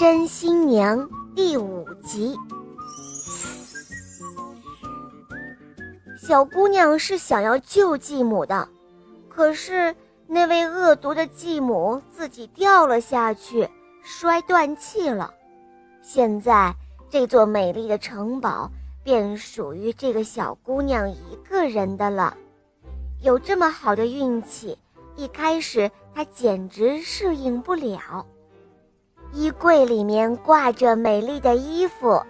真新娘第五集。小姑娘是想要救继母的，可是那位恶毒的继母自己掉了下去，摔断气了。现在这座美丽的城堡便属于这个小姑娘一个人的了。有这么好的运气，一开始她简直适应不了。衣柜里面挂着美丽的衣服，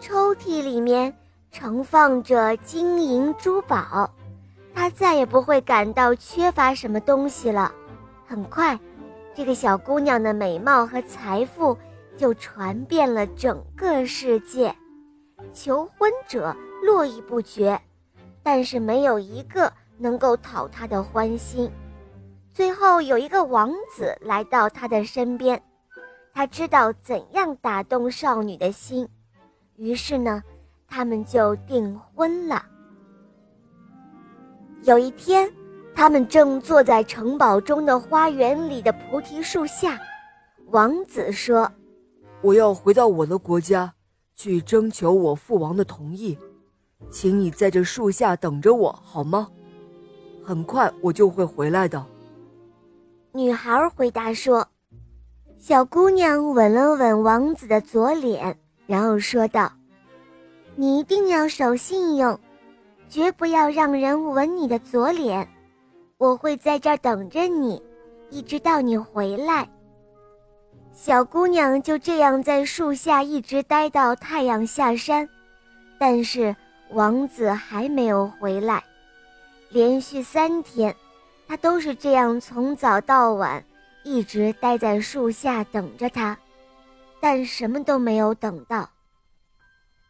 抽屉里面盛放着金银珠宝，她再也不会感到缺乏什么东西了。很快，这个小姑娘的美貌和财富就传遍了整个世界，求婚者络绎不绝，但是没有一个能够讨她的欢心。最后，有一个王子来到她的身边。他知道怎样打动少女的心，于是呢，他们就订婚了。有一天，他们正坐在城堡中的花园里的菩提树下，王子说：“我要回到我的国家，去征求我父王的同意，请你在这树下等着我好吗？很快我就会回来的。”女孩回答说。小姑娘吻了吻王子的左脸，然后说道：“你一定要守信用，绝不要让人吻你的左脸。我会在这儿等着你，一直到你回来。”小姑娘就这样在树下一直待到太阳下山，但是王子还没有回来。连续三天，她都是这样从早到晚。一直待在树下等着他，但什么都没有等到。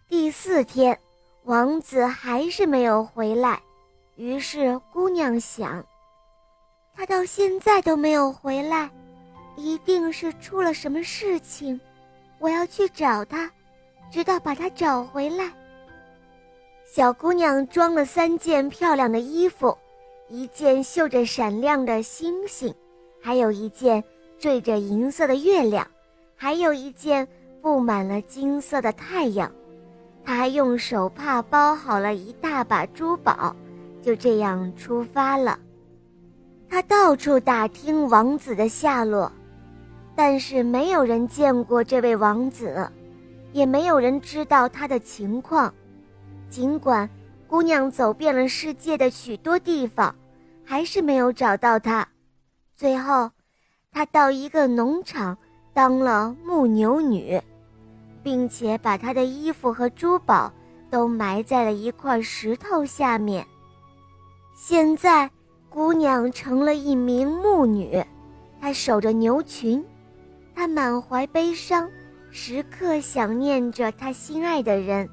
第四天，王子还是没有回来，于是姑娘想，他到现在都没有回来，一定是出了什么事情。我要去找他，直到把他找回来。小姑娘装了三件漂亮的衣服，一件绣着闪亮的星星。还有一件缀着银色的月亮，还有一件布满了金色的太阳。他还用手帕包好了一大把珠宝，就这样出发了。他到处打听王子的下落，但是没有人见过这位王子，也没有人知道他的情况。尽管姑娘走遍了世界的许多地方，还是没有找到他。最后，她到一个农场当了牧牛女，并且把她的衣服和珠宝都埋在了一块石头下面。现在，姑娘成了一名牧女，她守着牛群，她满怀悲伤，时刻想念着她心爱的人。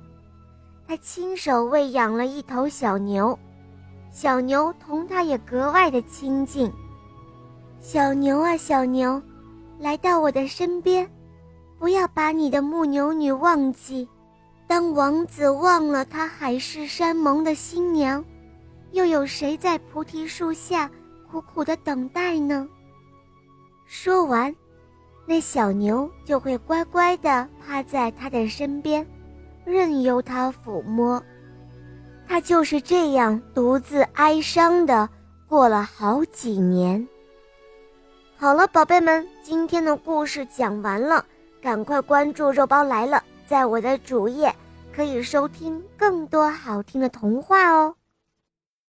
她亲手喂养了一头小牛，小牛同她也格外的亲近。小牛啊，小牛，来到我的身边，不要把你的牧牛女忘记。当王子忘了他海誓山盟的新娘，又有谁在菩提树下苦苦的等待呢？说完，那小牛就会乖乖的趴在他的身边，任由他抚摸。他就是这样独自哀伤的过了好几年。好了，宝贝们，今天的故事讲完了，赶快关注“肉包来了”，在我的主页可以收听更多好听的童话哦。